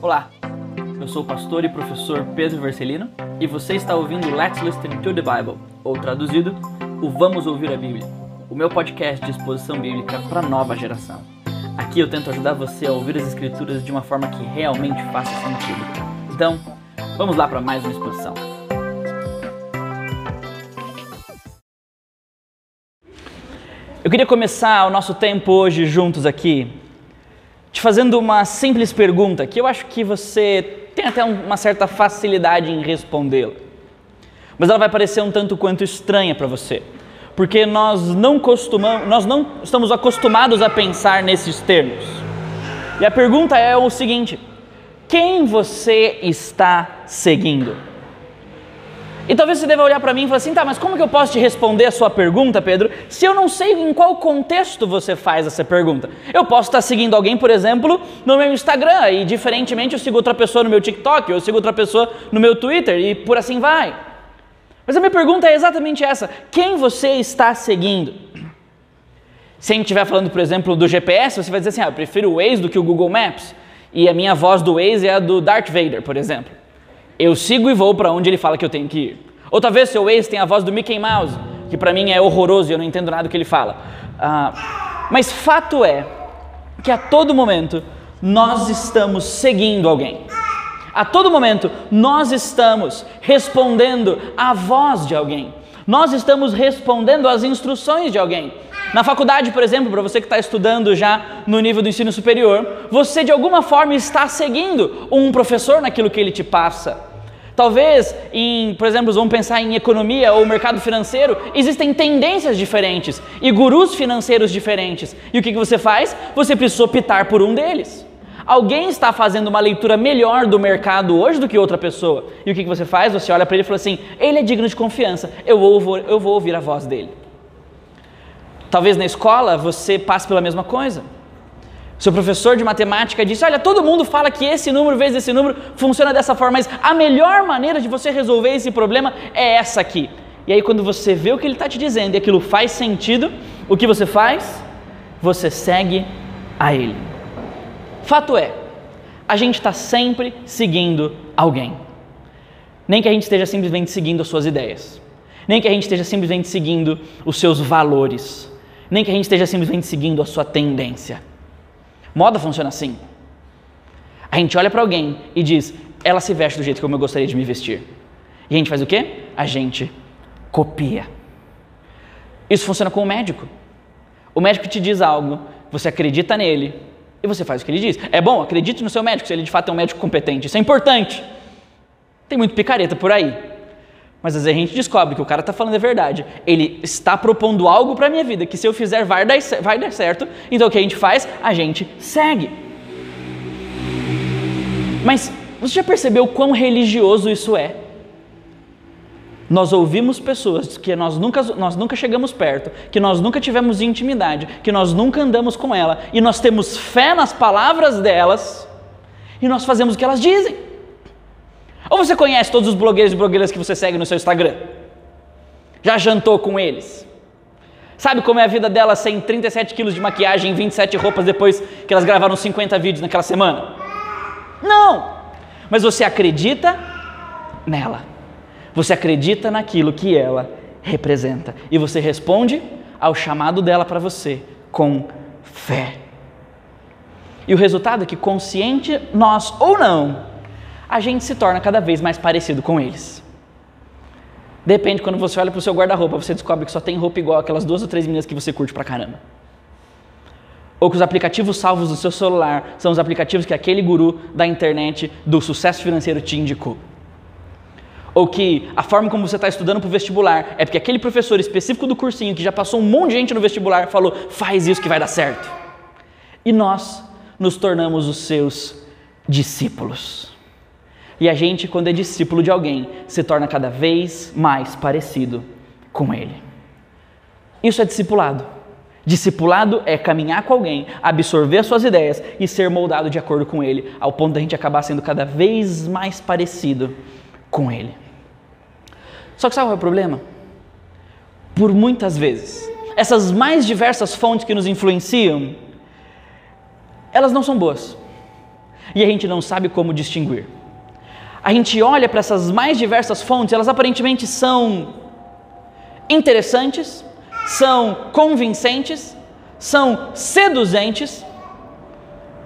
Olá, eu sou o pastor e professor Pedro Vercelino e você está ouvindo Let's Listen to the Bible, ou traduzido, o Vamos Ouvir a Bíblia, o meu podcast de exposição bíblica para nova geração. Aqui eu tento ajudar você a ouvir as Escrituras de uma forma que realmente faça sentido. Então, vamos lá para mais uma exposição. Eu queria começar o nosso tempo hoje juntos aqui te fazendo uma simples pergunta que eu acho que você tem até uma certa facilidade em respondê-la. Mas ela vai parecer um tanto quanto estranha para você, porque nós não costumamos, nós não estamos acostumados a pensar nesses termos. E a pergunta é o seguinte: quem você está seguindo? E talvez você deva olhar para mim e falar assim, tá, mas como que eu posso te responder a sua pergunta, Pedro, se eu não sei em qual contexto você faz essa pergunta? Eu posso estar seguindo alguém, por exemplo, no meu Instagram, e diferentemente eu sigo outra pessoa no meu TikTok, eu sigo outra pessoa no meu Twitter, e por assim vai. Mas a minha pergunta é exatamente essa: quem você está seguindo? Se a gente estiver falando, por exemplo, do GPS, você vai dizer assim, ah, eu prefiro o Waze do que o Google Maps, e a minha voz do Waze é a do Darth Vader, por exemplo. Eu sigo e vou para onde ele fala que eu tenho que ir. Ou talvez seu ex tenha a voz do Mickey Mouse, que para mim é horroroso e eu não entendo nada do que ele fala. Ah, mas fato é que a todo momento nós estamos seguindo alguém. A todo momento nós estamos respondendo à voz de alguém. Nós estamos respondendo às instruções de alguém. Na faculdade, por exemplo, para você que está estudando já no nível do ensino superior, você de alguma forma está seguindo um professor naquilo que ele te passa. Talvez, em, por exemplo, vamos pensar em economia ou mercado financeiro, existem tendências diferentes e gurus financeiros diferentes. E o que, que você faz? Você precisa optar por um deles. Alguém está fazendo uma leitura melhor do mercado hoje do que outra pessoa. E o que, que você faz? Você olha para ele e fala assim: ele é digno de confiança, eu vou, eu vou ouvir a voz dele. Talvez na escola você passe pela mesma coisa. Seu professor de matemática disse: Olha, todo mundo fala que esse número vezes esse número funciona dessa forma, mas a melhor maneira de você resolver esse problema é essa aqui. E aí, quando você vê o que ele está te dizendo e aquilo faz sentido, o que você faz? Você segue a ele. Fato é, a gente está sempre seguindo alguém. Nem que a gente esteja simplesmente seguindo as suas ideias, nem que a gente esteja simplesmente seguindo os seus valores, nem que a gente esteja simplesmente seguindo a sua tendência. Moda funciona assim. A gente olha para alguém e diz: ela se veste do jeito como eu gostaria de me vestir. E a gente faz o quê? A gente copia. Isso funciona com o médico. O médico te diz algo, você acredita nele e você faz o que ele diz. É bom, acredite no seu médico, se ele de fato é um médico competente. Isso é importante. Tem muito picareta por aí. Mas às vezes a gente descobre que o cara está falando a verdade. Ele está propondo algo para a minha vida que se eu fizer vai dar, vai dar certo. Então o que a gente faz? A gente segue. Mas você já percebeu quão religioso isso é? Nós ouvimos pessoas que nós nunca, nós nunca chegamos perto, que nós nunca tivemos intimidade, que nós nunca andamos com ela, e nós temos fé nas palavras delas, e nós fazemos o que elas dizem. Ou você conhece todos os blogueiros e blogueiras que você segue no seu Instagram? Já jantou com eles? Sabe como é a vida delas sem 37 quilos de maquiagem e 27 roupas depois que elas gravaram 50 vídeos naquela semana? Não! Mas você acredita nela. Você acredita naquilo que ela representa. E você responde ao chamado dela para você com fé. E o resultado é que, consciente nós ou não, a gente se torna cada vez mais parecido com eles. Depende, quando você olha para o seu guarda-roupa, você descobre que só tem roupa igual aquelas duas ou três meninas que você curte pra caramba. Ou que os aplicativos salvos do seu celular são os aplicativos que aquele guru da internet do sucesso financeiro te indicou. Ou que a forma como você está estudando para o vestibular é porque aquele professor específico do cursinho que já passou um monte de gente no vestibular falou: faz isso que vai dar certo. E nós nos tornamos os seus discípulos. E a gente, quando é discípulo de alguém, se torna cada vez mais parecido com ele. Isso é discipulado. Discipulado é caminhar com alguém, absorver as suas ideias e ser moldado de acordo com ele, ao ponto da gente acabar sendo cada vez mais parecido com ele. Só que sabe qual é o problema? Por muitas vezes, essas mais diversas fontes que nos influenciam, elas não são boas. e a gente não sabe como distinguir. A gente olha para essas mais diversas fontes, elas aparentemente são interessantes, são convincentes, são seduzentes,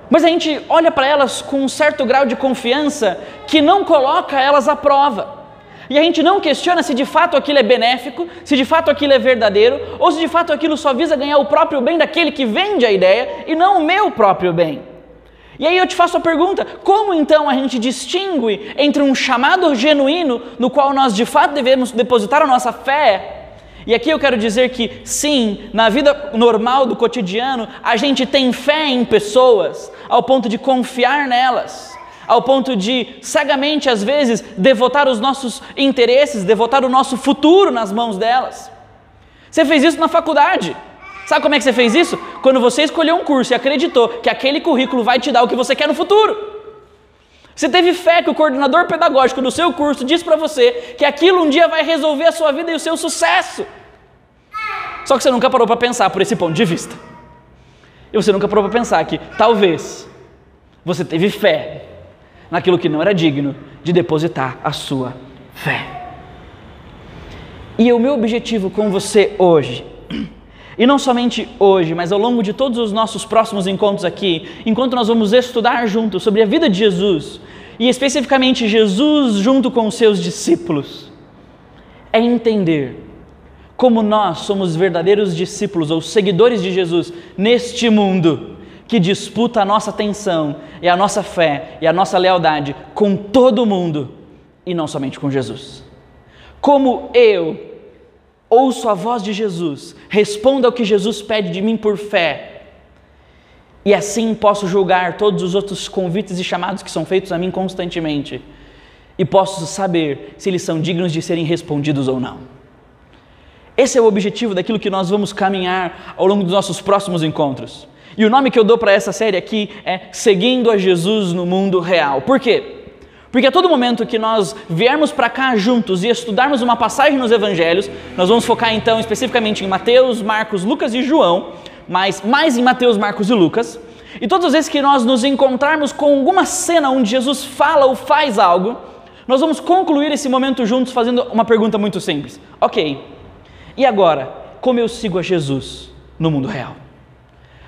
mas a gente olha para elas com um certo grau de confiança que não coloca elas à prova. E a gente não questiona se de fato aquilo é benéfico, se de fato aquilo é verdadeiro, ou se de fato aquilo só visa ganhar o próprio bem daquele que vende a ideia e não o meu próprio bem. E aí eu te faço a pergunta: como então a gente distingue entre um chamado genuíno no qual nós de fato devemos depositar a nossa fé e aqui eu quero dizer que, sim, na vida normal do cotidiano, a gente tem fé em pessoas, ao ponto de confiar nelas, ao ponto de cegamente, às vezes, devotar os nossos interesses, devotar o nosso futuro nas mãos delas. Você fez isso na faculdade. Sabe como é que você fez isso? Quando você escolheu um curso e acreditou que aquele currículo vai te dar o que você quer no futuro. Você teve fé que o coordenador pedagógico do seu curso disse para você que aquilo um dia vai resolver a sua vida e o seu sucesso. Só que você nunca parou para pensar por esse ponto de vista. E você nunca parou para pensar que talvez você teve fé naquilo que não era digno de depositar a sua fé. E o meu objetivo com você hoje, e não somente hoje, mas ao longo de todos os nossos próximos encontros aqui, enquanto nós vamos estudar juntos sobre a vida de Jesus, e especificamente Jesus junto com os seus discípulos, é entender como nós somos verdadeiros discípulos ou seguidores de Jesus neste mundo que disputa a nossa atenção e a nossa fé e a nossa lealdade com todo mundo e não somente com Jesus. Como eu ouço a voz de Jesus, respondo ao que Jesus pede de mim por fé, e assim posso julgar todos os outros convites e chamados que são feitos a mim constantemente, e posso saber se eles são dignos de serem respondidos ou não. Esse é o objetivo daquilo que nós vamos caminhar ao longo dos nossos próximos encontros. E o nome que eu dou para essa série aqui é Seguindo a Jesus no Mundo Real. Por quê? Porque a todo momento que nós viermos para cá juntos e estudarmos uma passagem nos evangelhos, nós vamos focar então especificamente em Mateus, Marcos, Lucas e João, mas mais em Mateus, Marcos e Lucas. E todas as vezes que nós nos encontrarmos com alguma cena onde Jesus fala ou faz algo, nós vamos concluir esse momento juntos fazendo uma pergunta muito simples. Ok, e agora, como eu sigo a Jesus no mundo real?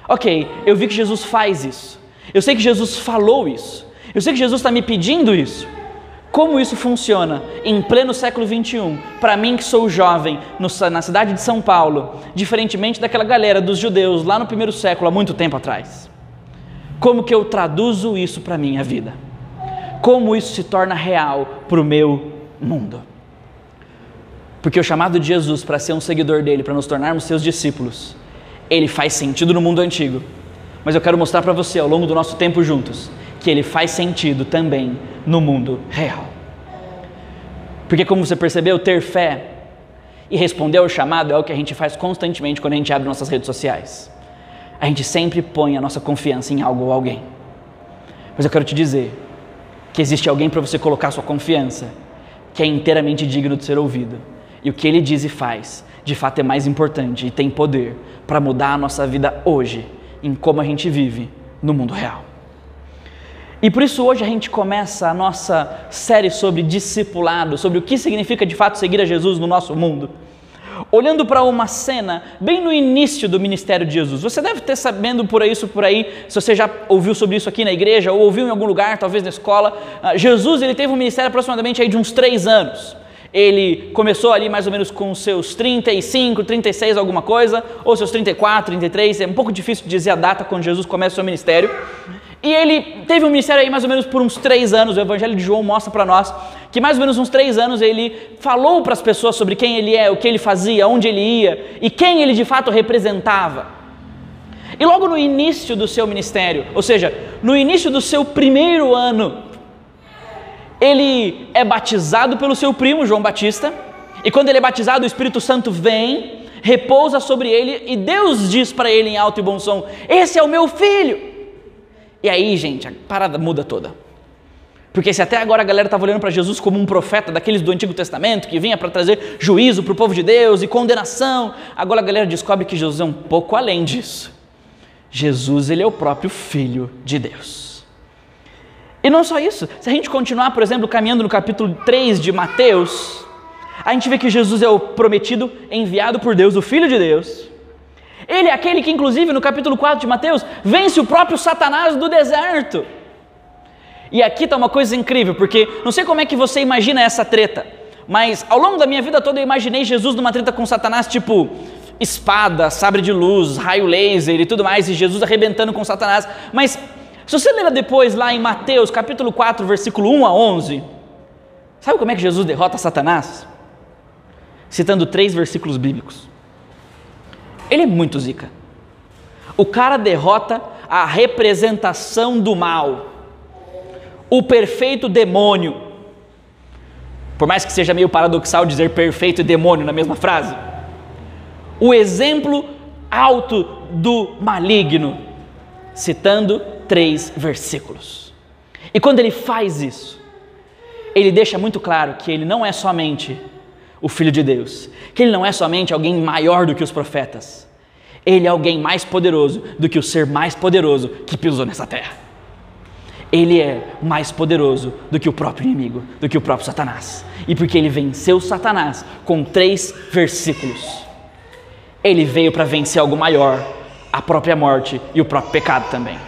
Ok, eu vi que Jesus faz isso. Eu sei que Jesus falou isso. Eu sei que Jesus está me pedindo isso. Como isso funciona em pleno século 21, para mim que sou jovem no, na cidade de São Paulo, diferentemente daquela galera dos judeus lá no primeiro século, há muito tempo atrás? Como que eu traduzo isso para a minha vida? Como isso se torna real para o meu mundo? Porque o chamado de Jesus para ser um seguidor dele, para nos tornarmos seus discípulos, ele faz sentido no mundo antigo. Mas eu quero mostrar para você ao longo do nosso tempo juntos que ele faz sentido também no mundo real. Porque, como você percebeu, ter fé e responder ao chamado é o que a gente faz constantemente quando a gente abre nossas redes sociais. A gente sempre põe a nossa confiança em algo ou alguém. Mas eu quero te dizer que existe alguém para você colocar sua confiança que é inteiramente digno de ser ouvido e o que ele diz e faz, de fato é mais importante e tem poder para mudar a nossa vida hoje, em como a gente vive no mundo real. E por isso hoje a gente começa a nossa série sobre discipulado, sobre o que significa de fato seguir a Jesus no nosso mundo. Olhando para uma cena bem no início do ministério de Jesus. Você deve ter sabendo por isso por aí, se você já ouviu sobre isso aqui na igreja ou ouviu em algum lugar, talvez na escola. Ah, Jesus ele teve um ministério aproximadamente aí de uns três anos ele começou ali mais ou menos com seus 35, 36, alguma coisa, ou seus 34, 33, é um pouco difícil dizer a data quando Jesus começa o seu ministério. E ele teve um ministério aí mais ou menos por uns três anos, o Evangelho de João mostra para nós que mais ou menos uns três anos ele falou para as pessoas sobre quem ele é, o que ele fazia, onde ele ia e quem ele de fato representava. E logo no início do seu ministério, ou seja, no início do seu primeiro ano, ele é batizado pelo seu primo João Batista, e quando ele é batizado, o Espírito Santo vem, repousa sobre ele, e Deus diz para ele em alto e bom som: Esse é o meu filho. E aí, gente, a parada muda toda. Porque se até agora a galera estava olhando para Jesus como um profeta daqueles do Antigo Testamento, que vinha para trazer juízo para o povo de Deus e condenação, agora a galera descobre que Jesus é um pouco além disso. Jesus, ele é o próprio Filho de Deus. E não só isso, se a gente continuar, por exemplo, caminhando no capítulo 3 de Mateus, a gente vê que Jesus é o prometido, enviado por Deus, o Filho de Deus. Ele é aquele que, inclusive, no capítulo 4 de Mateus, vence o próprio Satanás do deserto. E aqui está uma coisa incrível, porque não sei como é que você imagina essa treta, mas ao longo da minha vida toda eu imaginei Jesus numa treta com Satanás, tipo espada, sabre de luz, raio laser e tudo mais, e Jesus arrebentando com Satanás. Mas se você ler depois lá em Mateus capítulo 4, versículo 1 a 11, sabe como é que Jesus derrota Satanás? Citando três versículos bíblicos. Ele é muito zica. O cara derrota a representação do mal, o perfeito demônio. Por mais que seja meio paradoxal dizer perfeito e demônio na mesma frase, o exemplo alto do maligno, citando três versículos. E quando ele faz isso, ele deixa muito claro que ele não é somente o Filho de Deus, que ele não é somente alguém maior do que os profetas, ele é alguém mais poderoso do que o ser mais poderoso que pisou nessa terra. Ele é mais poderoso do que o próprio inimigo, do que o próprio Satanás. E porque ele venceu Satanás com três versículos, ele veio para vencer algo maior, a própria morte e o próprio pecado também.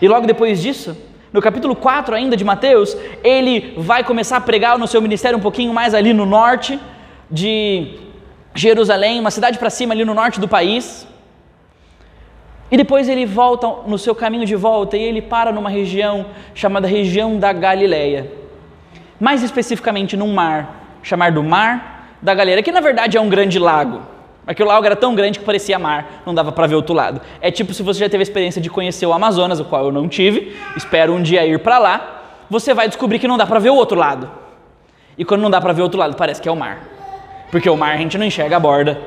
E logo depois disso, no capítulo 4 ainda de Mateus, ele vai começar a pregar no seu ministério um pouquinho mais ali no norte de Jerusalém, uma cidade para cima ali no norte do país. E depois ele volta no seu caminho de volta e ele para numa região chamada região da Galileia. Mais especificamente num mar, chamado Mar da Galileia, que na verdade é um grande lago. Aquele lago era tão grande que parecia mar, não dava para ver outro lado. É tipo se você já teve a experiência de conhecer o Amazonas, o qual eu não tive, espero um dia ir para lá, você vai descobrir que não dá para ver o outro lado. E quando não dá para ver o outro lado, parece que é o mar. Porque o mar a gente não enxerga a borda.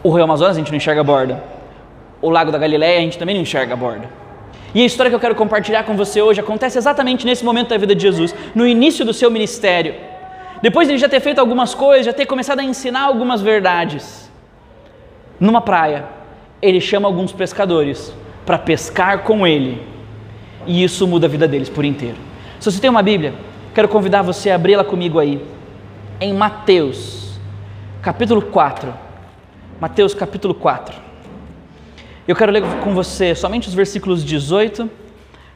O Rio Amazonas a gente não enxerga a borda. O Lago da Galileia a gente também não enxerga a borda. E a história que eu quero compartilhar com você hoje acontece exatamente nesse momento da vida de Jesus, no início do seu ministério. Depois de ele já ter feito algumas coisas, já ter começado a ensinar algumas verdades, numa praia, ele chama alguns pescadores para pescar com ele. E isso muda a vida deles por inteiro. Se você tem uma Bíblia, quero convidar você a abri-la comigo aí, em Mateus, capítulo 4. Mateus, capítulo 4. Eu quero ler com você somente os versículos 18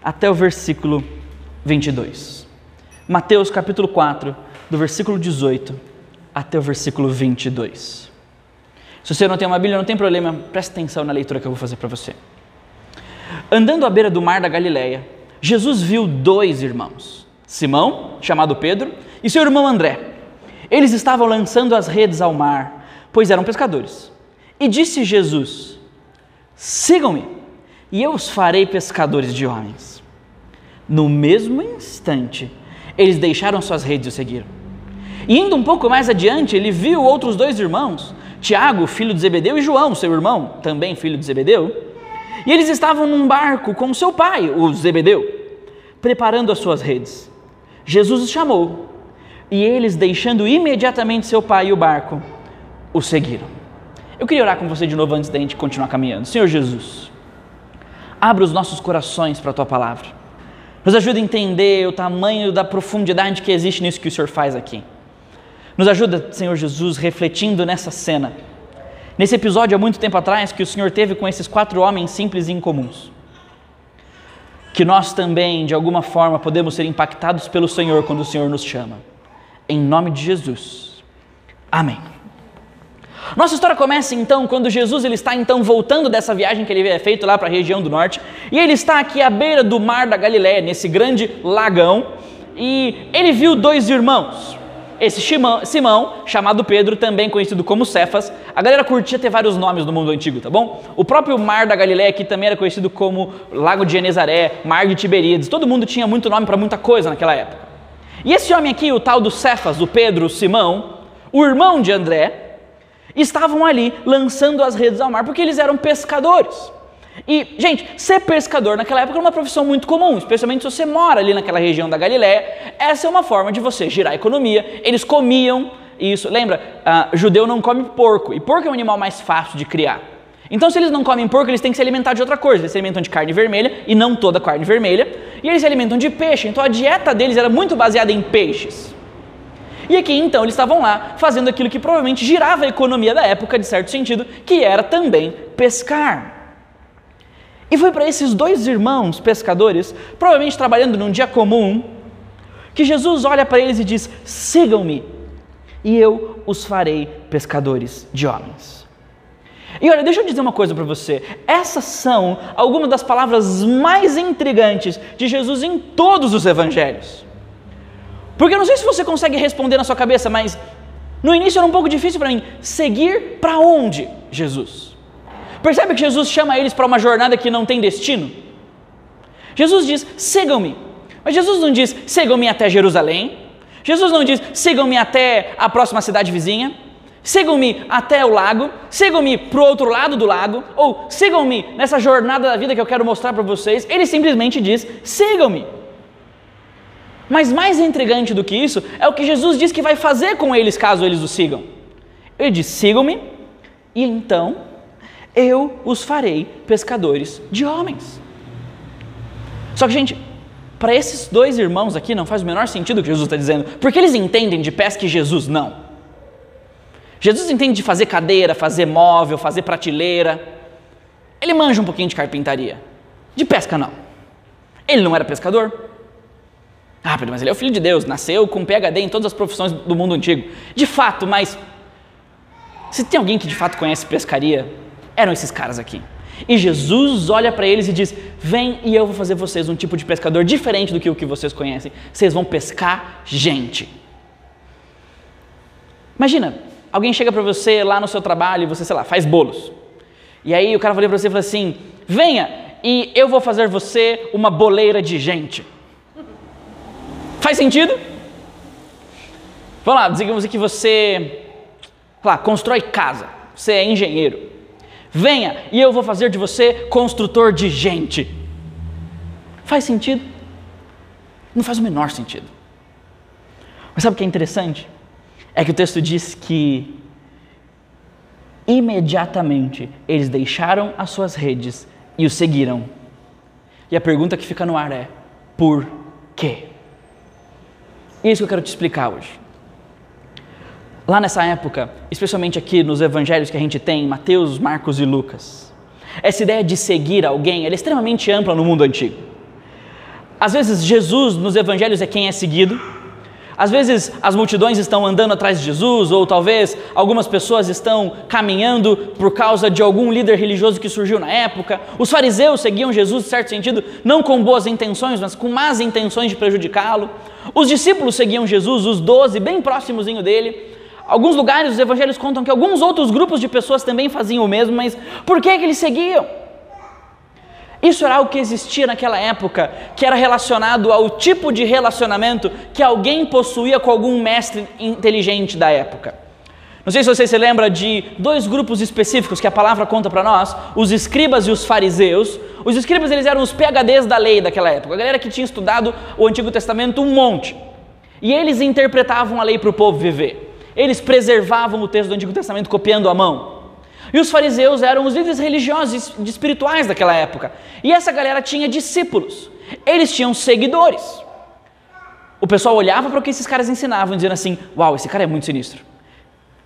até o versículo 22. Mateus, capítulo 4 do versículo 18 até o versículo 22. Se você não tem uma Bíblia, não tem problema, preste atenção na leitura que eu vou fazer para você. Andando à beira do mar da Galileia, Jesus viu dois irmãos, Simão, chamado Pedro, e seu irmão André. Eles estavam lançando as redes ao mar, pois eram pescadores. E disse Jesus: Sigam-me, e eu os farei pescadores de homens. No mesmo instante, eles deixaram suas redes e o seguiram. E indo um pouco mais adiante, ele viu outros dois irmãos, Tiago, filho de Zebedeu, e João, seu irmão, também filho de Zebedeu. E eles estavam num barco com seu pai, o Zebedeu, preparando as suas redes. Jesus os chamou, e eles, deixando imediatamente seu pai e o barco, o seguiram. Eu queria orar com você de novo antes da gente continuar caminhando. Senhor Jesus, abra os nossos corações para a tua palavra. Nos ajuda a entender o tamanho da profundidade que existe nisso que o Senhor faz aqui. Nos ajuda, Senhor Jesus, refletindo nessa cena, nesse episódio há muito tempo atrás que o Senhor teve com esses quatro homens simples e incomuns. Que nós também, de alguma forma, podemos ser impactados pelo Senhor quando o Senhor nos chama. Em nome de Jesus. Amém. Nossa história começa então quando Jesus ele está então voltando dessa viagem que ele havia feito lá para a região do norte, e ele está aqui à beira do mar da Galiléia, nesse grande lagão, e ele viu dois irmãos. Esse Simão, chamado Pedro, também conhecido como Cefas, a galera curtia ter vários nomes no mundo antigo, tá bom? O próprio Mar da Galiléia aqui também era conhecido como Lago de Genezaré, Mar de Tiberíades, todo mundo tinha muito nome para muita coisa naquela época. E esse homem aqui, o tal do Cefas, o Pedro, o Simão, o irmão de André, estavam ali lançando as redes ao mar porque eles eram pescadores. E, gente, ser pescador naquela época era uma profissão muito comum, especialmente se você mora ali naquela região da Galiléia. Essa é uma forma de você girar a economia. Eles comiam isso. Lembra, uh, judeu não come porco, e porco é um animal mais fácil de criar. Então, se eles não comem porco, eles têm que se alimentar de outra coisa. Eles se alimentam de carne vermelha, e não toda carne vermelha. e eles se alimentam de peixe, então a dieta deles era muito baseada em peixes. E aqui então eles estavam lá fazendo aquilo que provavelmente girava a economia da época, de certo sentido, que era também pescar. E foi para esses dois irmãos pescadores, provavelmente trabalhando num dia comum, que Jesus olha para eles e diz: sigam-me, e eu os farei pescadores de homens. E olha, deixa eu dizer uma coisa para você. Essas são algumas das palavras mais intrigantes de Jesus em todos os evangelhos. Porque eu não sei se você consegue responder na sua cabeça, mas no início era um pouco difícil para mim. Seguir para onde, Jesus? Percebe que Jesus chama eles para uma jornada que não tem destino? Jesus diz: sigam-me. Mas Jesus não diz: sigam-me até Jerusalém. Jesus não diz: sigam-me até a próxima cidade vizinha. Sigam-me até o lago, sigam-me para o outro lado do lago, ou sigam-me nessa jornada da vida que eu quero mostrar para vocês. Ele simplesmente diz: sigam-me. Mas mais intrigante do que isso é o que Jesus diz que vai fazer com eles caso eles o sigam. Ele diz: sigam-me, e então eu os farei pescadores de homens. Só que, gente, para esses dois irmãos aqui não faz o menor sentido o que Jesus está dizendo, porque eles entendem de pesca e Jesus não. Jesus entende de fazer cadeira, fazer móvel, fazer prateleira. Ele manja um pouquinho de carpintaria. De pesca, não. Ele não era pescador, ah, mas ele é o filho de Deus, nasceu com PhD em todas as profissões do mundo antigo. De fato, mas se tem alguém que de fato conhece pescaria, eram esses caras aqui. E Jesus olha para eles e diz: Vem e eu vou fazer vocês um tipo de pescador diferente do que o que vocês conhecem. Vocês vão pescar gente. Imagina, alguém chega para você lá no seu trabalho e você, sei lá, faz bolos. E aí o cara vai para você e fala assim: Venha e eu vou fazer você uma boleira de gente. Faz sentido? Vamos lá, digamos que você lá, constrói casa, você é engenheiro. Venha e eu vou fazer de você construtor de gente. Faz sentido? Não faz o menor sentido. Mas sabe o que é interessante? É que o texto diz que imediatamente eles deixaram as suas redes e o seguiram. E a pergunta que fica no ar é: por quê? Isso que eu quero te explicar hoje. Lá nessa época, especialmente aqui nos evangelhos que a gente tem, Mateus, Marcos e Lucas, essa ideia de seguir alguém é extremamente ampla no mundo antigo. Às vezes, Jesus nos evangelhos é quem é seguido, às vezes as multidões estão andando atrás de Jesus, ou talvez algumas pessoas estão caminhando por causa de algum líder religioso que surgiu na época. Os fariseus seguiam Jesus, em certo sentido, não com boas intenções, mas com más intenções de prejudicá-lo. Os discípulos seguiam Jesus, os doze, bem próximozinho dele. Alguns lugares os evangelhos contam que alguns outros grupos de pessoas também faziam o mesmo, mas por que, que eles seguiam? Isso era algo que existia naquela época, que era relacionado ao tipo de relacionamento que alguém possuía com algum mestre inteligente da época. Não sei se você se lembra de dois grupos específicos que a palavra conta para nós, os escribas e os fariseus. Os escribas eles eram os PhDs da lei daquela época, a galera que tinha estudado o Antigo Testamento um monte. E eles interpretavam a lei para o povo viver. Eles preservavam o texto do Antigo Testamento copiando a mão. E os fariseus eram os líderes religiosos e espirituais daquela época. E essa galera tinha discípulos. Eles tinham seguidores. O pessoal olhava para o que esses caras ensinavam, dizendo assim: Uau, esse cara é muito sinistro.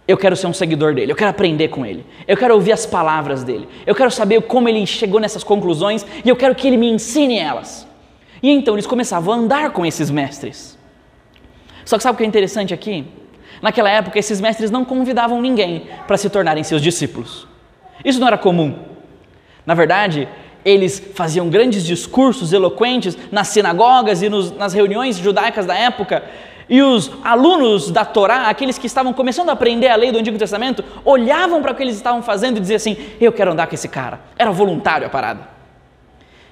Eu quero ser um seguidor dele, eu quero aprender com ele, eu quero ouvir as palavras dele, eu quero saber como ele chegou nessas conclusões e eu quero que ele me ensine elas. E então eles começavam a andar com esses mestres. Só que sabe o que é interessante aqui? Naquela época, esses mestres não convidavam ninguém para se tornarem seus discípulos. Isso não era comum. Na verdade, eles faziam grandes discursos eloquentes nas sinagogas e nos, nas reuniões judaicas da época, e os alunos da Torá, aqueles que estavam começando a aprender a lei do Antigo Testamento, olhavam para o que eles estavam fazendo e diziam assim: Eu quero andar com esse cara. Era voluntário a parada.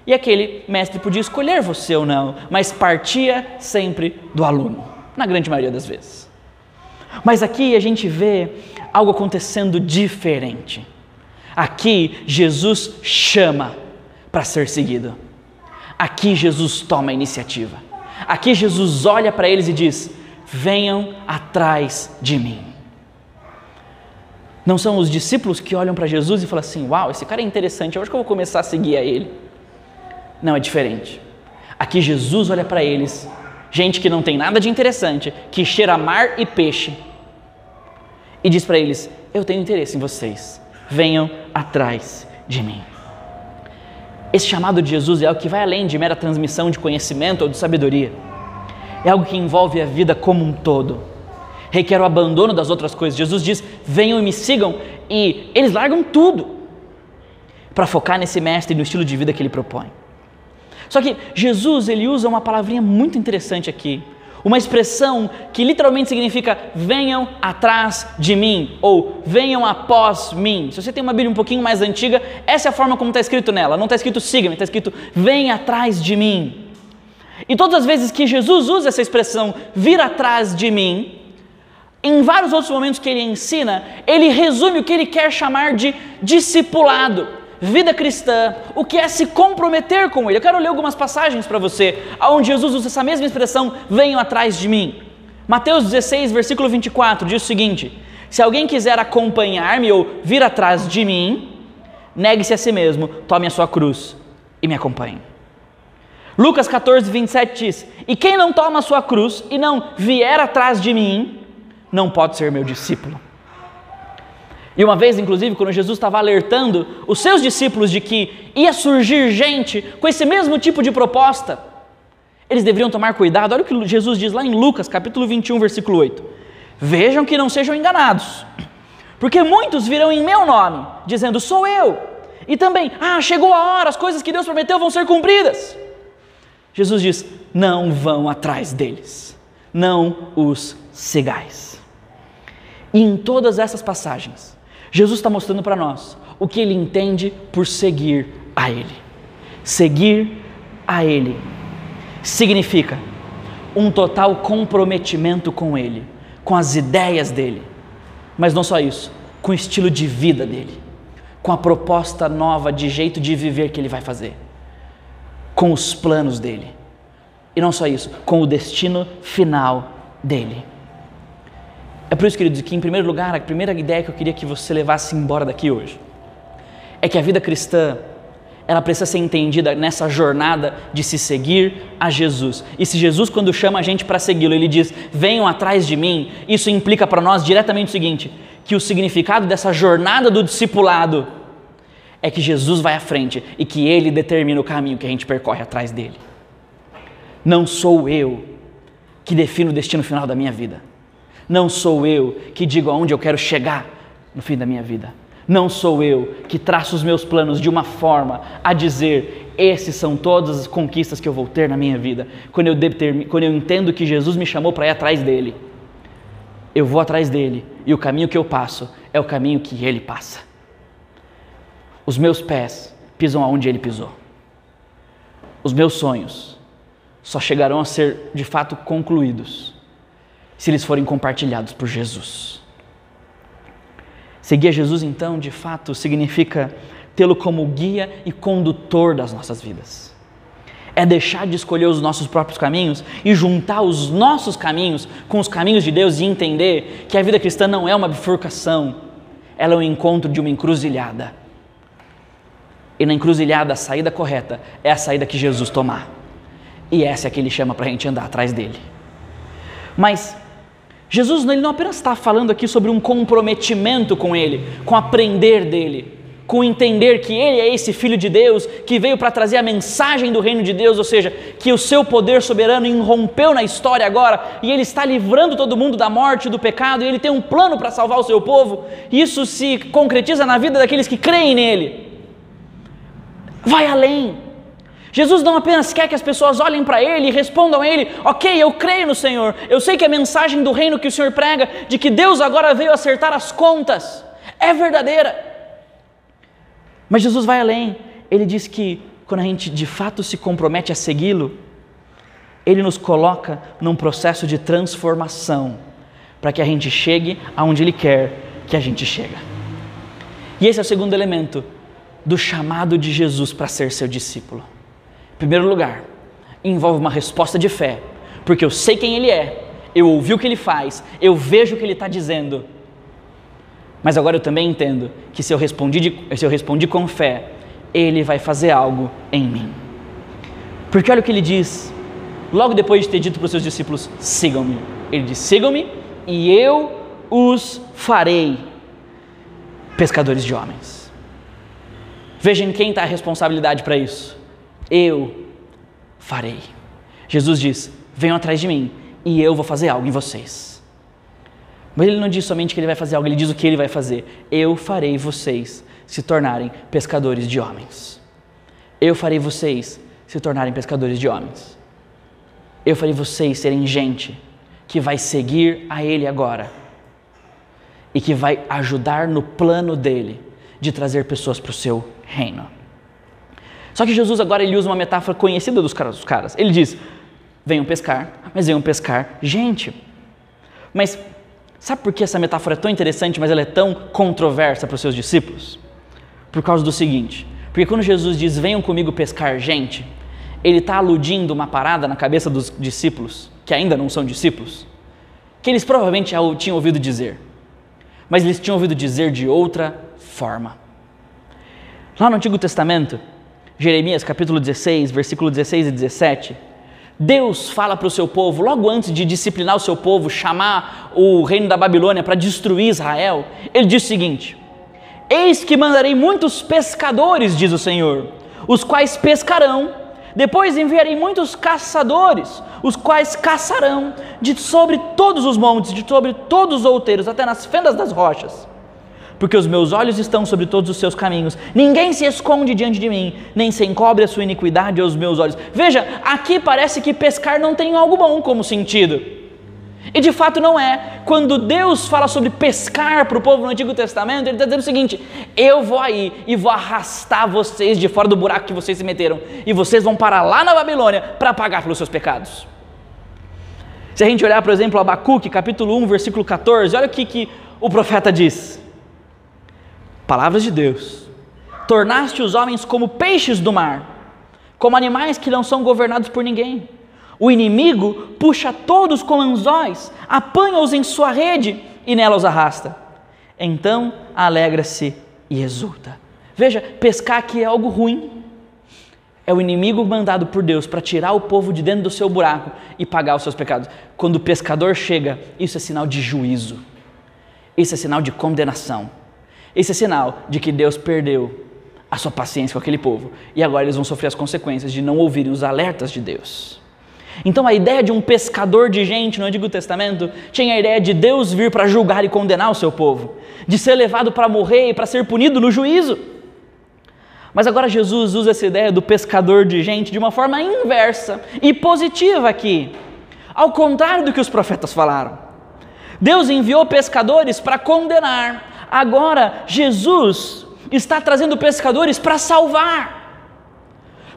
E aquele mestre podia escolher você ou não, mas partia sempre do aluno, na grande maioria das vezes. Mas aqui a gente vê algo acontecendo diferente. Aqui Jesus chama para ser seguido. Aqui Jesus toma a iniciativa. Aqui Jesus olha para eles e diz: Venham atrás de mim. Não são os discípulos que olham para Jesus e falam assim: Uau, esse cara é interessante, eu acho que eu vou começar a seguir a ele. Não, é diferente. Aqui Jesus olha para eles, gente que não tem nada de interessante, que cheira mar e peixe, e diz para eles: Eu tenho interesse em vocês, venham atrás de mim. Esse chamado de Jesus é algo que vai além de mera transmissão de conhecimento ou de sabedoria. É algo que envolve a vida como um todo. Requer o abandono das outras coisas. Jesus diz: venham e me sigam, e eles largam tudo para focar nesse mestre e no estilo de vida que ele propõe. Só que Jesus ele usa uma palavrinha muito interessante aqui, uma expressão que literalmente significa venham atrás de mim ou venham após mim. Se você tem uma Bíblia um pouquinho mais antiga, essa é a forma como está escrito nela. Não está escrito siga-me, está escrito vem atrás de mim. E todas as vezes que Jesus usa essa expressão vir atrás de mim, em vários outros momentos que ele ensina, ele resume o que ele quer chamar de discipulado vida cristã, o que é se comprometer com Ele. Eu quero ler algumas passagens para você, onde Jesus usa essa mesma expressão: venham atrás de mim. Mateus 16, versículo 24 diz o seguinte: Se alguém quiser acompanhar-me ou vir atrás de mim, negue-se a si mesmo, tome a sua cruz e me acompanhe. Lucas 14, 27 diz: E quem não toma a sua cruz e não vier atrás de mim, não pode ser meu discípulo. E uma vez, inclusive, quando Jesus estava alertando os seus discípulos de que ia surgir gente com esse mesmo tipo de proposta, eles deveriam tomar cuidado. Olha o que Jesus diz lá em Lucas, capítulo 21, versículo 8. Vejam que não sejam enganados, porque muitos virão em meu nome, dizendo: Sou eu. E também, ah, chegou a hora, as coisas que Deus prometeu vão ser cumpridas. Jesus diz: Não vão atrás deles, não os cegais. E em todas essas passagens, Jesus está mostrando para nós o que ele entende por seguir a Ele. Seguir a Ele significa um total comprometimento com Ele, com as ideias dele, mas não só isso, com o estilo de vida dele, com a proposta nova de jeito de viver que ele vai fazer, com os planos dele, e não só isso, com o destino final dele. É por isso, queridos, que em primeiro lugar, a primeira ideia que eu queria que você levasse embora daqui hoje é que a vida cristã ela precisa ser entendida nessa jornada de se seguir a Jesus. E se Jesus, quando chama a gente para segui-lo, ele diz: venham atrás de mim, isso implica para nós diretamente o seguinte: que o significado dessa jornada do discipulado é que Jesus vai à frente e que ele determina o caminho que a gente percorre atrás dele. Não sou eu que defino o destino final da minha vida. Não sou eu que digo aonde eu quero chegar no fim da minha vida. Não sou eu que traço os meus planos de uma forma a dizer: esses são todas as conquistas que eu vou ter na minha vida. Quando eu, quando eu entendo que Jesus me chamou para ir atrás dele, eu vou atrás dele e o caminho que eu passo é o caminho que ele passa. Os meus pés pisam aonde ele pisou. Os meus sonhos só chegarão a ser de fato concluídos se eles forem compartilhados por Jesus. Seguir Jesus, então, de fato, significa tê-lo como guia e condutor das nossas vidas. É deixar de escolher os nossos próprios caminhos e juntar os nossos caminhos com os caminhos de Deus e entender que a vida cristã não é uma bifurcação, ela é um encontro de uma encruzilhada. E na encruzilhada, a saída correta é a saída que Jesus tomar. E essa é a que ele chama para a gente andar atrás dele. Mas Jesus ele não apenas está falando aqui sobre um comprometimento com Ele, com aprender dele, com entender que Ele é esse Filho de Deus que veio para trazer a mensagem do reino de Deus, ou seja, que o seu poder soberano irrompeu na história agora e Ele está livrando todo mundo da morte, do pecado e Ele tem um plano para salvar o seu povo. Isso se concretiza na vida daqueles que creem nele. Vai além. Jesus não apenas quer que as pessoas olhem para Ele e respondam a Ele: Ok, eu creio no Senhor, eu sei que a mensagem do reino que o Senhor prega, de que Deus agora veio acertar as contas, é verdadeira. Mas Jesus vai além, ele diz que quando a gente de fato se compromete a segui-lo, ele nos coloca num processo de transformação, para que a gente chegue aonde ele quer que a gente chegue. E esse é o segundo elemento do chamado de Jesus para ser seu discípulo. Primeiro lugar, envolve uma resposta de fé, porque eu sei quem Ele é, eu ouvi o que Ele faz, eu vejo o que Ele está dizendo. Mas agora eu também entendo que se eu, respondi de, se eu respondi com fé, Ele vai fazer algo em mim. Porque olha o que ele diz, logo depois de ter dito para os seus discípulos: sigam-me. Ele diz: sigam-me e eu os farei pescadores de homens. Vejam quem está a responsabilidade para isso. Eu farei. Jesus diz: venham atrás de mim e eu vou fazer algo em vocês. Mas ele não diz somente que ele vai fazer algo, ele diz o que ele vai fazer. Eu farei vocês se tornarem pescadores de homens. Eu farei vocês se tornarem pescadores de homens. Eu farei vocês serem gente que vai seguir a Ele agora e que vai ajudar no plano dele de trazer pessoas para o seu reino. Só que Jesus agora ele usa uma metáfora conhecida dos caras. Ele diz: venham pescar, mas venham pescar gente. Mas sabe por que essa metáfora é tão interessante, mas ela é tão controversa para os seus discípulos? Por causa do seguinte: porque quando Jesus diz venham comigo pescar gente, ele está aludindo uma parada na cabeça dos discípulos, que ainda não são discípulos, que eles provavelmente já tinham ouvido dizer, mas eles tinham ouvido dizer de outra forma. Lá no Antigo Testamento, Jeremias capítulo 16, versículo 16 e 17, Deus fala para o seu povo, logo antes de disciplinar o seu povo, chamar o reino da Babilônia para destruir Israel, ele diz o seguinte: Eis que mandarei muitos pescadores, diz o Senhor, os quais pescarão depois enviarei muitos caçadores, os quais caçarão de sobre todos os montes, de sobre todos os outeiros, até nas fendas das rochas. Porque os meus olhos estão sobre todos os seus caminhos. Ninguém se esconde diante de mim, nem se encobre a sua iniquidade aos meus olhos. Veja, aqui parece que pescar não tem algo bom como sentido. E de fato não é. Quando Deus fala sobre pescar para o povo no Antigo Testamento, Ele está dizendo o seguinte: eu vou aí e vou arrastar vocês de fora do buraco que vocês se meteram, e vocês vão parar lá na Babilônia para pagar pelos seus pecados. Se a gente olhar, por exemplo, Abacuque, capítulo 1, versículo 14, olha o que, que o profeta diz: Palavras de Deus: Tornaste os homens como peixes do mar, como animais que não são governados por ninguém. O inimigo puxa todos com anzóis, apanha-os em sua rede e nela os arrasta. Então alegra-se e exulta. Veja, pescar aqui é algo ruim. É o inimigo mandado por Deus para tirar o povo de dentro do seu buraco e pagar os seus pecados. Quando o pescador chega, isso é sinal de juízo. Isso é sinal de condenação. Isso é sinal de que Deus perdeu a sua paciência com aquele povo. E agora eles vão sofrer as consequências de não ouvirem os alertas de Deus. Então a ideia de um pescador de gente no Antigo Testamento tinha a ideia de Deus vir para julgar e condenar o seu povo, de ser levado para morrer e para ser punido no juízo. Mas agora Jesus usa essa ideia do pescador de gente de uma forma inversa e positiva aqui, ao contrário do que os profetas falaram. Deus enviou pescadores para condenar, agora Jesus está trazendo pescadores para salvar.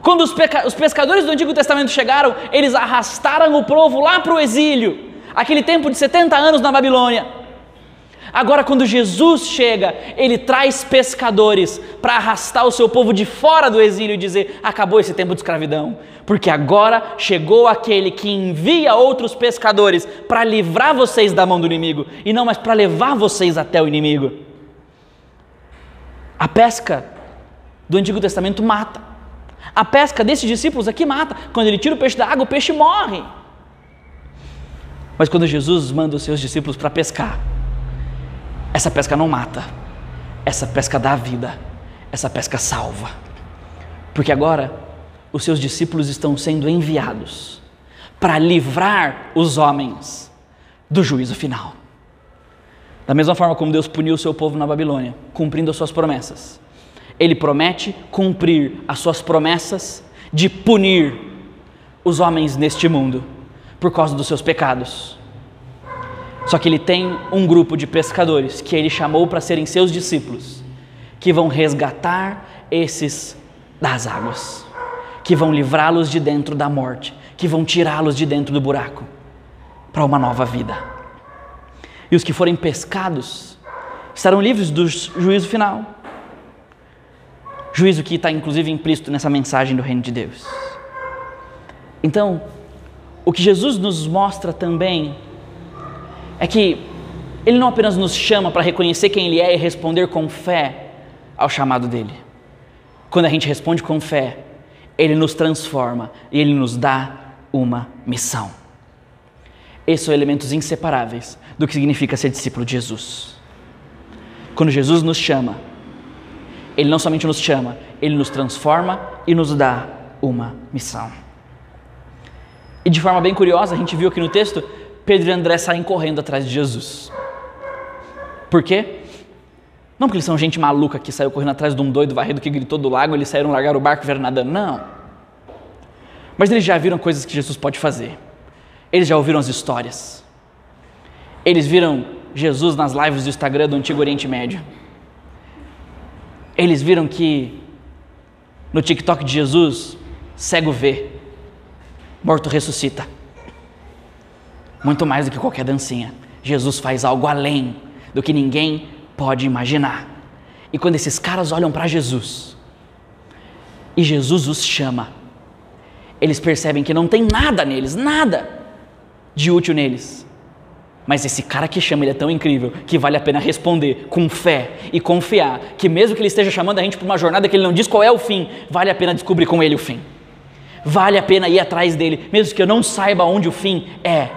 Quando os, os pescadores do Antigo Testamento chegaram, eles arrastaram o povo lá para o exílio, aquele tempo de 70 anos na Babilônia. Agora, quando Jesus chega, ele traz pescadores para arrastar o seu povo de fora do exílio e dizer: acabou esse tempo de escravidão, porque agora chegou aquele que envia outros pescadores para livrar vocês da mão do inimigo e não mais para levar vocês até o inimigo. A pesca do Antigo Testamento mata. A pesca desses discípulos aqui mata. Quando ele tira o peixe da água, o peixe morre. Mas quando Jesus manda os seus discípulos para pescar, essa pesca não mata, essa pesca dá vida, essa pesca salva. Porque agora os seus discípulos estão sendo enviados para livrar os homens do juízo final. Da mesma forma como Deus puniu o seu povo na Babilônia, cumprindo as suas promessas, ele promete cumprir as suas promessas de punir os homens neste mundo por causa dos seus pecados. Só que ele tem um grupo de pescadores que ele chamou para serem seus discípulos, que vão resgatar esses das águas, que vão livrá-los de dentro da morte, que vão tirá-los de dentro do buraco para uma nova vida. E os que forem pescados estarão livres do juízo final. Juízo que está inclusive implícito nessa mensagem do reino de Deus. Então, o que Jesus nos mostra também é que Ele não apenas nos chama para reconhecer quem Ele é e responder com fé ao chamado dele. Quando a gente responde com fé, ele nos transforma e ele nos dá uma missão. Esses são elementos inseparáveis do que significa ser discípulo de Jesus. Quando Jesus nos chama, ele não somente nos chama, ele nos transforma e nos dá uma missão. E de forma bem curiosa, a gente viu aqui no texto, Pedro e André saem correndo atrás de Jesus. Por quê? Não porque eles são gente maluca que saiu correndo atrás de um doido varrido que gritou do lago, eles saíram largar o barco e vieram nadando. Não. Mas eles já viram coisas que Jesus pode fazer. Eles já ouviram as histórias. Eles viram Jesus nas lives do Instagram do Antigo Oriente Médio. Eles viram que no TikTok de Jesus, cego vê, morto ressuscita. Muito mais do que qualquer dancinha. Jesus faz algo além do que ninguém pode imaginar. E quando esses caras olham para Jesus e Jesus os chama, eles percebem que não tem nada neles, nada de útil neles. Mas esse cara que chama, ele é tão incrível que vale a pena responder com fé e confiar que, mesmo que ele esteja chamando a gente para uma jornada que ele não diz qual é o fim, vale a pena descobrir com ele o fim. Vale a pena ir atrás dele, mesmo que eu não saiba onde o fim é.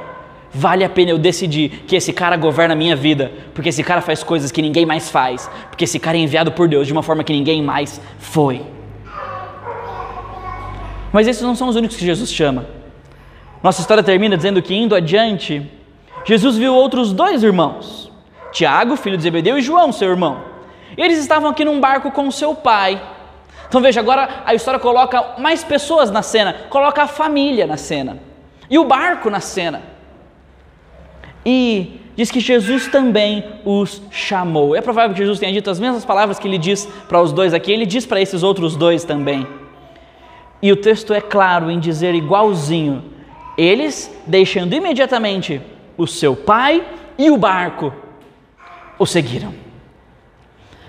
Vale a pena eu decidir que esse cara governa a minha vida, porque esse cara faz coisas que ninguém mais faz, porque esse cara é enviado por Deus de uma forma que ninguém mais foi. Mas esses não são os únicos que Jesus chama. Nossa história termina dizendo que indo adiante, Jesus viu outros dois irmãos, Tiago, filho de Zebedeu, e João, seu irmão. Eles estavam aqui num barco com seu pai. Então veja, agora a história coloca mais pessoas na cena, coloca a família na cena e o barco na cena. E diz que Jesus também os chamou. É provável que Jesus tenha dito as mesmas palavras que ele diz para os dois aqui, ele diz para esses outros dois também. E o texto é claro em dizer igualzinho. Eles, deixando imediatamente o seu pai e o barco, o seguiram.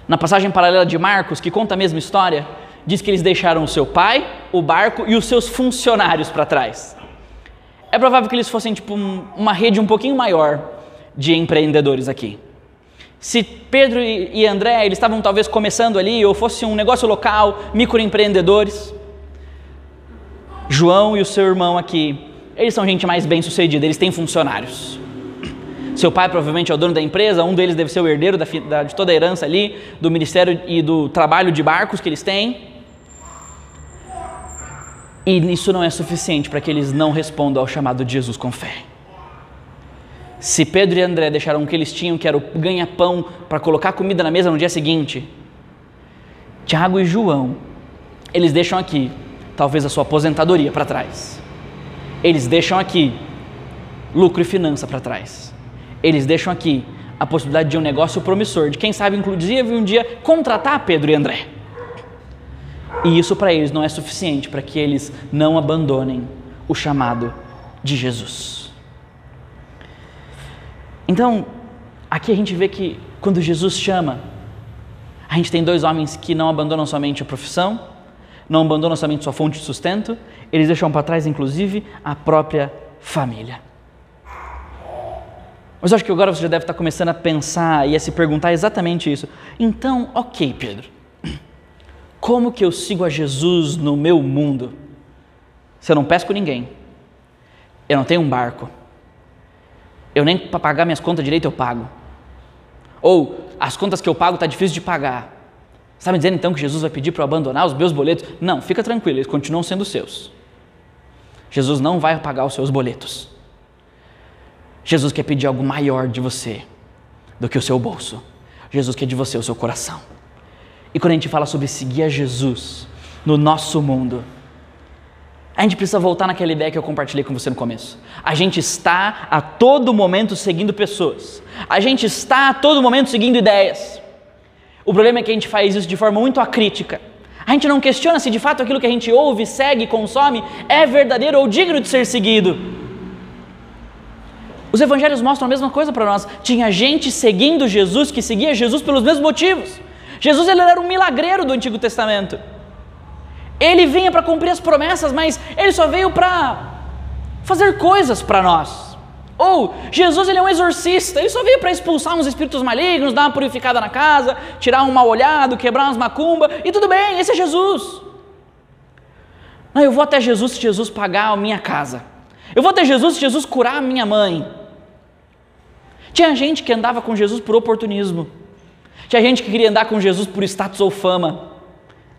Na passagem paralela de Marcos, que conta a mesma história, diz que eles deixaram o seu pai, o barco e os seus funcionários para trás. É provável que eles fossem tipo um, uma rede um pouquinho maior de empreendedores aqui. Se Pedro e André eles estavam talvez começando ali, ou fosse um negócio local, microempreendedores, João e o seu irmão aqui eles são gente mais bem sucedida, eles têm funcionários. Seu pai provavelmente é o dono da empresa, um deles deve ser o herdeiro da, da, de toda a herança ali, do ministério e do trabalho de barcos que eles têm. E isso não é suficiente para que eles não respondam ao chamado de Jesus com fé. Se Pedro e André deixaram o que eles tinham, que era o ganha-pão, para colocar comida na mesa no dia seguinte, Tiago e João, eles deixam aqui, talvez a sua aposentadoria para trás. Eles deixam aqui lucro e finança para trás. Eles deixam aqui a possibilidade de um negócio promissor, de quem sabe, inclusive, um dia contratar Pedro e André. E isso para eles não é suficiente para que eles não abandonem o chamado de Jesus. Então, aqui a gente vê que quando Jesus chama, a gente tem dois homens que não abandonam somente a profissão, não abandonam somente sua fonte de sustento, eles deixam para trás, inclusive, a própria família. Mas eu acho que agora você já deve estar começando a pensar e a se perguntar exatamente isso. Então, ok, Pedro, como que eu sigo a Jesus no meu mundo? Se eu não pesco ninguém, eu não tenho um barco, eu nem para pagar minhas contas direito eu pago, ou as contas que eu pago está difícil de pagar, Está me dizendo então que Jesus vai pedir para eu abandonar os meus boletos? Não, fica tranquilo, eles continuam sendo seus. Jesus não vai pagar os seus boletos. Jesus quer pedir algo maior de você do que o seu bolso. Jesus quer de você o seu coração. E quando a gente fala sobre seguir a Jesus no nosso mundo, a gente precisa voltar naquela ideia que eu compartilhei com você no começo. A gente está a todo momento seguindo pessoas. A gente está a todo momento seguindo ideias. O problema é que a gente faz isso de forma muito acrítica. A gente não questiona se de fato aquilo que a gente ouve, segue, consome é verdadeiro ou digno de ser seguido. Os evangelhos mostram a mesma coisa para nós. Tinha gente seguindo Jesus que seguia Jesus pelos mesmos motivos. Jesus ele era um milagreiro do Antigo Testamento. Ele vinha para cumprir as promessas, mas ele só veio para fazer coisas para nós. Ou Jesus ele é um exorcista, ele só veio para expulsar uns espíritos malignos, dar uma purificada na casa, tirar um mal olhado, quebrar umas macumba, e tudo bem, esse é Jesus. Não, eu vou até Jesus se Jesus pagar a minha casa. Eu vou até Jesus se Jesus curar a minha mãe. Tinha gente que andava com Jesus por oportunismo. Tinha gente que queria andar com Jesus por status ou fama.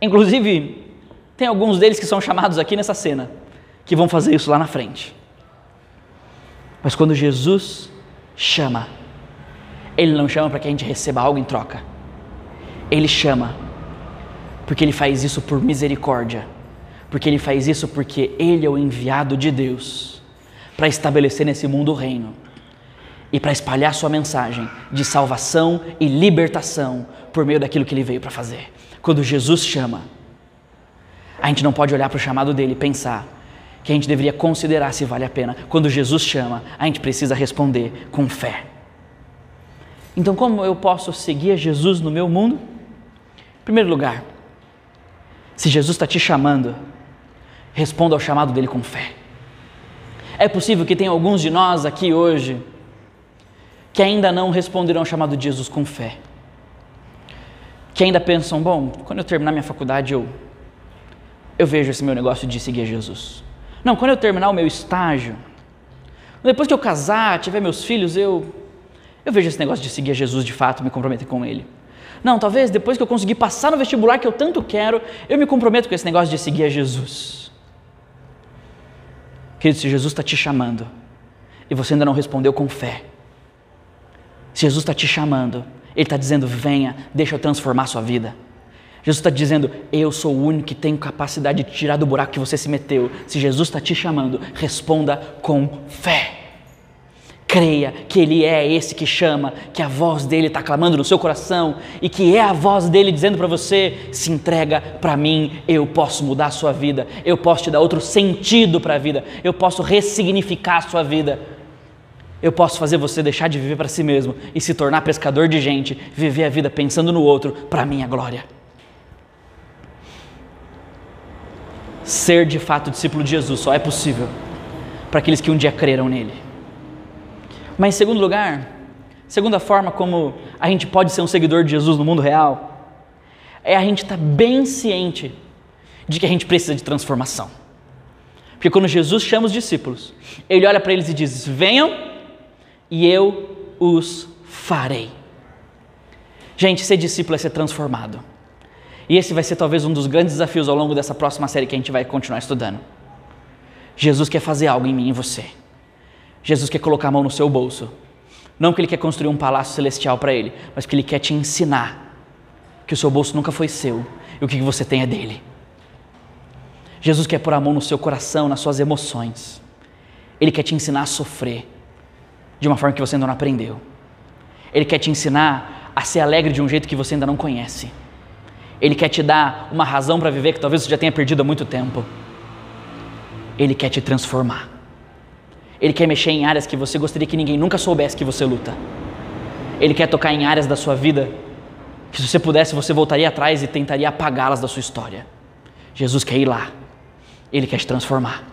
Inclusive, tem alguns deles que são chamados aqui nessa cena, que vão fazer isso lá na frente. Mas quando Jesus chama, Ele não chama para que a gente receba algo em troca. Ele chama porque Ele faz isso por misericórdia, porque Ele faz isso porque Ele é o enviado de Deus para estabelecer nesse mundo o reino e para espalhar sua mensagem de salvação e libertação por meio daquilo que ele veio para fazer. Quando Jesus chama, a gente não pode olhar para o chamado dele e pensar que a gente deveria considerar se vale a pena. Quando Jesus chama, a gente precisa responder com fé. Então, como eu posso seguir a Jesus no meu mundo? Em primeiro lugar, se Jesus está te chamando, responda ao chamado dele com fé. É possível que tenha alguns de nós aqui hoje que ainda não responderam ao chamado de Jesus com fé. Que ainda pensam, bom, quando eu terminar minha faculdade eu, eu vejo esse meu negócio de seguir Jesus. Não, quando eu terminar o meu estágio, depois que eu casar, tiver meus filhos, eu, eu vejo esse negócio de seguir Jesus de fato, me comprometer com Ele. Não, talvez depois que eu conseguir passar no vestibular que eu tanto quero, eu me comprometo com esse negócio de seguir a Jesus. Querido, se Jesus está te chamando e você ainda não respondeu com fé, Jesus está te chamando, Ele está dizendo: venha, deixa eu transformar a sua vida. Jesus está dizendo: Eu sou o único que tem capacidade de tirar do buraco que você se meteu. Se Jesus está te chamando, responda com fé. Creia que Ele é esse que chama, que a voz dele está clamando no seu coração e que é a voz dele dizendo para você: se entrega para mim, eu posso mudar a sua vida, eu posso te dar outro sentido para a vida, eu posso ressignificar a sua vida. Eu posso fazer você deixar de viver para si mesmo e se tornar pescador de gente, viver a vida pensando no outro para minha glória. Ser de fato discípulo de Jesus só é possível para aqueles que um dia creram nele. Mas, em segundo lugar, segunda forma como a gente pode ser um seguidor de Jesus no mundo real, é a gente estar tá bem ciente de que a gente precisa de transformação. Porque quando Jesus chama os discípulos, ele olha para eles e diz: Venham e eu os farei. Gente, ser discípulo é ser transformado. E esse vai ser talvez um dos grandes desafios ao longo dessa próxima série que a gente vai continuar estudando. Jesus quer fazer algo em mim e em você. Jesus quer colocar a mão no seu bolso. Não que ele quer construir um palácio celestial para ele, mas que ele quer te ensinar que o seu bolso nunca foi seu e o que você tem é dele. Jesus quer pôr a mão no seu coração, nas suas emoções. Ele quer te ensinar a sofrer de uma forma que você ainda não aprendeu. Ele quer te ensinar a ser alegre de um jeito que você ainda não conhece. Ele quer te dar uma razão para viver que talvez você já tenha perdido há muito tempo. Ele quer te transformar. Ele quer mexer em áreas que você gostaria que ninguém nunca soubesse que você luta. Ele quer tocar em áreas da sua vida que, se você pudesse, você voltaria atrás e tentaria apagá-las da sua história. Jesus quer ir lá. Ele quer te transformar.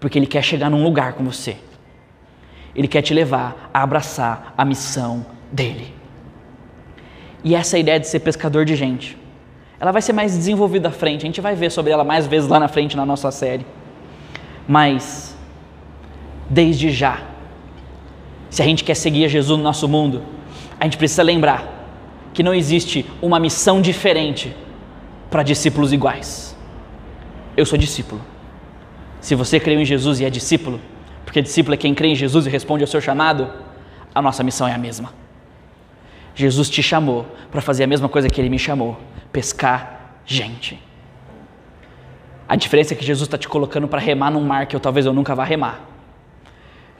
Porque ele quer chegar num lugar com você ele quer te levar a abraçar a missão dele. E essa ideia de ser pescador de gente, ela vai ser mais desenvolvida à frente. A gente vai ver sobre ela mais vezes lá na frente na nossa série. Mas, desde já, se a gente quer seguir Jesus no nosso mundo, a gente precisa lembrar que não existe uma missão diferente para discípulos iguais. Eu sou discípulo. Se você creu em Jesus e é discípulo, porque discípulo é quem crê em Jesus e responde ao seu chamado, a nossa missão é a mesma. Jesus te chamou para fazer a mesma coisa que ele me chamou: pescar gente. A diferença é que Jesus está te colocando para remar num mar que eu talvez eu nunca vá remar.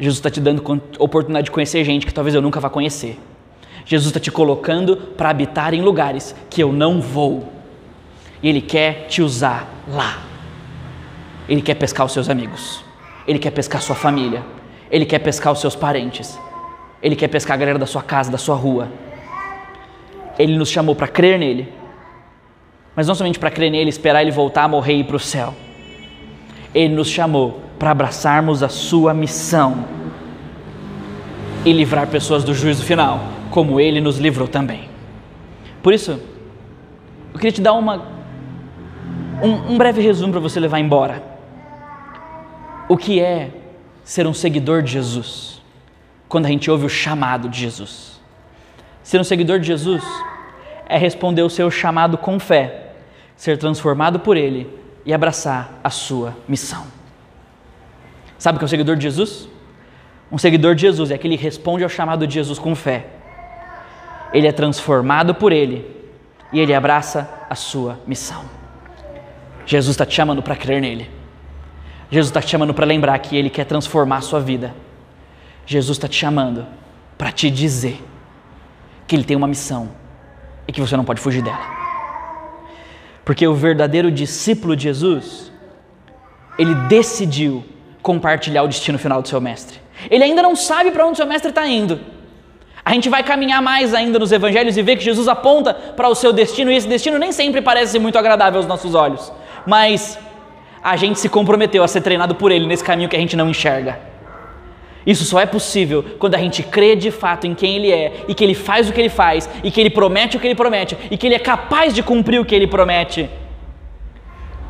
Jesus está te dando oportunidade de conhecer gente que talvez eu nunca vá conhecer. Jesus está te colocando para habitar em lugares que eu não vou. E Ele quer te usar lá. Ele quer pescar os seus amigos. Ele quer pescar sua família. Ele quer pescar os seus parentes. Ele quer pescar a galera da sua casa, da sua rua. Ele nos chamou para crer nele. Mas não somente para crer nele, esperar ele voltar, morrer e ir para o céu. Ele nos chamou para abraçarmos a sua missão e livrar pessoas do juízo final, como ele nos livrou também. Por isso, eu queria te dar uma Um, um breve resumo para você levar embora. O que é ser um seguidor de Jesus? Quando a gente ouve o chamado de Jesus. Ser um seguidor de Jesus é responder o seu chamado com fé, ser transformado por Ele e abraçar a sua missão. Sabe o que é um seguidor de Jesus? Um seguidor de Jesus é aquele que responde ao chamado de Jesus com fé. Ele é transformado por Ele e ele abraça a sua missão. Jesus está te chamando para crer nele. Jesus está te chamando para lembrar que Ele quer transformar a sua vida. Jesus está te chamando para te dizer que Ele tem uma missão e que você não pode fugir dela. Porque o verdadeiro discípulo de Jesus, ele decidiu compartilhar o destino final do seu mestre. Ele ainda não sabe para onde seu mestre está indo. A gente vai caminhar mais ainda nos evangelhos e ver que Jesus aponta para o seu destino, e esse destino nem sempre parece muito agradável aos nossos olhos, mas a gente se comprometeu a ser treinado por Ele nesse caminho que a gente não enxerga. Isso só é possível quando a gente crê de fato em quem Ele é e que Ele faz o que Ele faz e que Ele promete o que Ele promete e que Ele é capaz de cumprir o que Ele promete.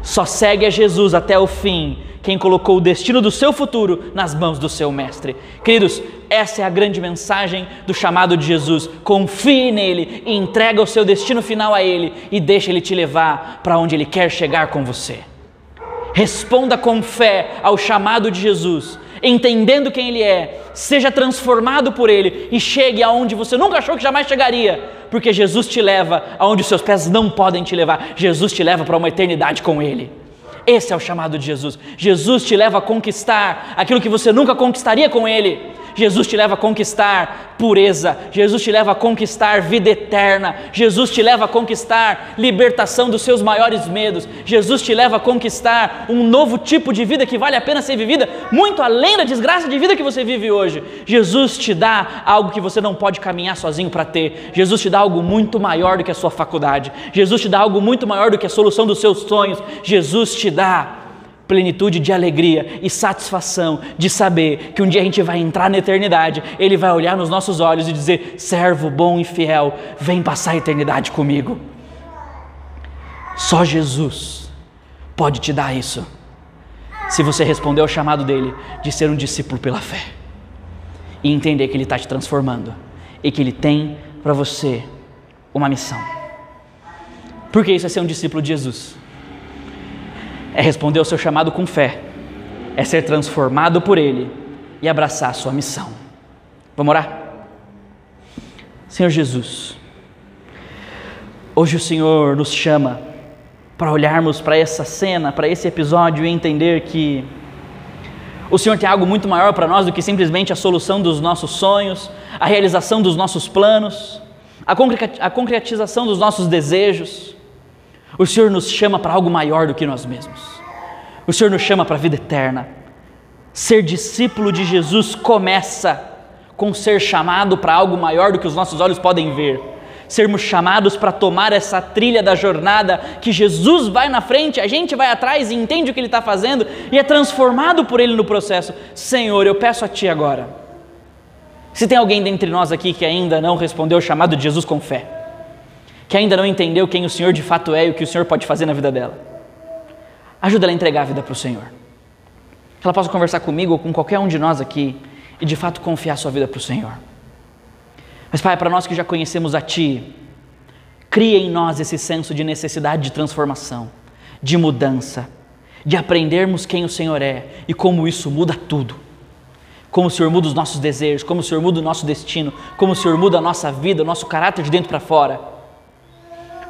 Só segue a Jesus até o fim quem colocou o destino do seu futuro nas mãos do seu Mestre. Queridos, essa é a grande mensagem do chamado de Jesus. Confie nele e entrega o seu destino final a Ele e deixa Ele te levar para onde Ele quer chegar com você. Responda com fé ao chamado de Jesus, entendendo quem Ele é, seja transformado por Ele e chegue aonde você nunca achou que jamais chegaria, porque Jesus te leva aonde os seus pés não podem te levar. Jesus te leva para uma eternidade com Ele. Esse é o chamado de Jesus. Jesus te leva a conquistar aquilo que você nunca conquistaria com Ele. Jesus te leva a conquistar pureza, Jesus te leva a conquistar vida eterna, Jesus te leva a conquistar libertação dos seus maiores medos, Jesus te leva a conquistar um novo tipo de vida que vale a pena ser vivida, muito além da desgraça de vida que você vive hoje. Jesus te dá algo que você não pode caminhar sozinho para ter, Jesus te dá algo muito maior do que a sua faculdade, Jesus te dá algo muito maior do que a solução dos seus sonhos, Jesus te dá plenitude de alegria e satisfação de saber que um dia a gente vai entrar na eternidade, Ele vai olhar nos nossos olhos e dizer: servo bom e fiel, vem passar a eternidade comigo. Só Jesus pode te dar isso, se você responder ao chamado dele de ser um discípulo pela fé e entender que Ele está te transformando e que Ele tem para você uma missão. Por que isso é ser um discípulo de Jesus? É responder ao seu chamado com fé, é ser transformado por Ele e abraçar a sua missão. Vamos orar? Senhor Jesus, hoje o Senhor nos chama para olharmos para essa cena, para esse episódio e entender que o Senhor tem algo muito maior para nós do que simplesmente a solução dos nossos sonhos, a realização dos nossos planos, a concretização dos nossos desejos. O Senhor nos chama para algo maior do que nós mesmos. O Senhor nos chama para a vida eterna. Ser discípulo de Jesus começa com ser chamado para algo maior do que os nossos olhos podem ver. Sermos chamados para tomar essa trilha da jornada que Jesus vai na frente, a gente vai atrás e entende o que Ele está fazendo e é transformado por Ele no processo. Senhor, eu peço a Ti agora. Se tem alguém dentre nós aqui que ainda não respondeu o chamado de Jesus com fé, que ainda não entendeu quem o Senhor de fato é e o que o Senhor pode fazer na vida dela. Ajuda ela a entregar a vida para o Senhor. Que ela possa conversar comigo ou com qualquer um de nós aqui e de fato confiar sua vida para o Senhor. Mas, Pai, para nós que já conhecemos a Ti, cria em nós esse senso de necessidade de transformação, de mudança, de aprendermos quem o Senhor é e como isso muda tudo. Como o Senhor muda os nossos desejos, como o Senhor muda o nosso destino, como o Senhor muda a nossa vida, o nosso caráter de dentro para fora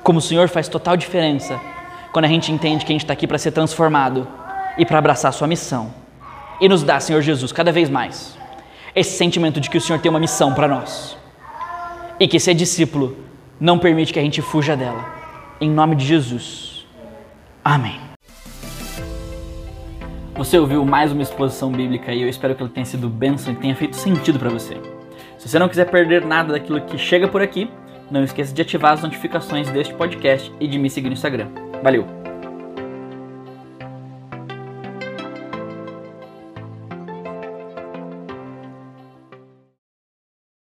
como o Senhor faz total diferença quando a gente entende que a gente está aqui para ser transformado e para abraçar a sua missão. E nos dá, Senhor Jesus, cada vez mais esse sentimento de que o Senhor tem uma missão para nós e que ser discípulo não permite que a gente fuja dela. Em nome de Jesus. Amém. Você ouviu mais uma exposição bíblica e eu espero que ela tenha sido bênção e tenha feito sentido para você. Se você não quiser perder nada daquilo que chega por aqui, não esqueça de ativar as notificações deste podcast e de me seguir no Instagram. Valeu!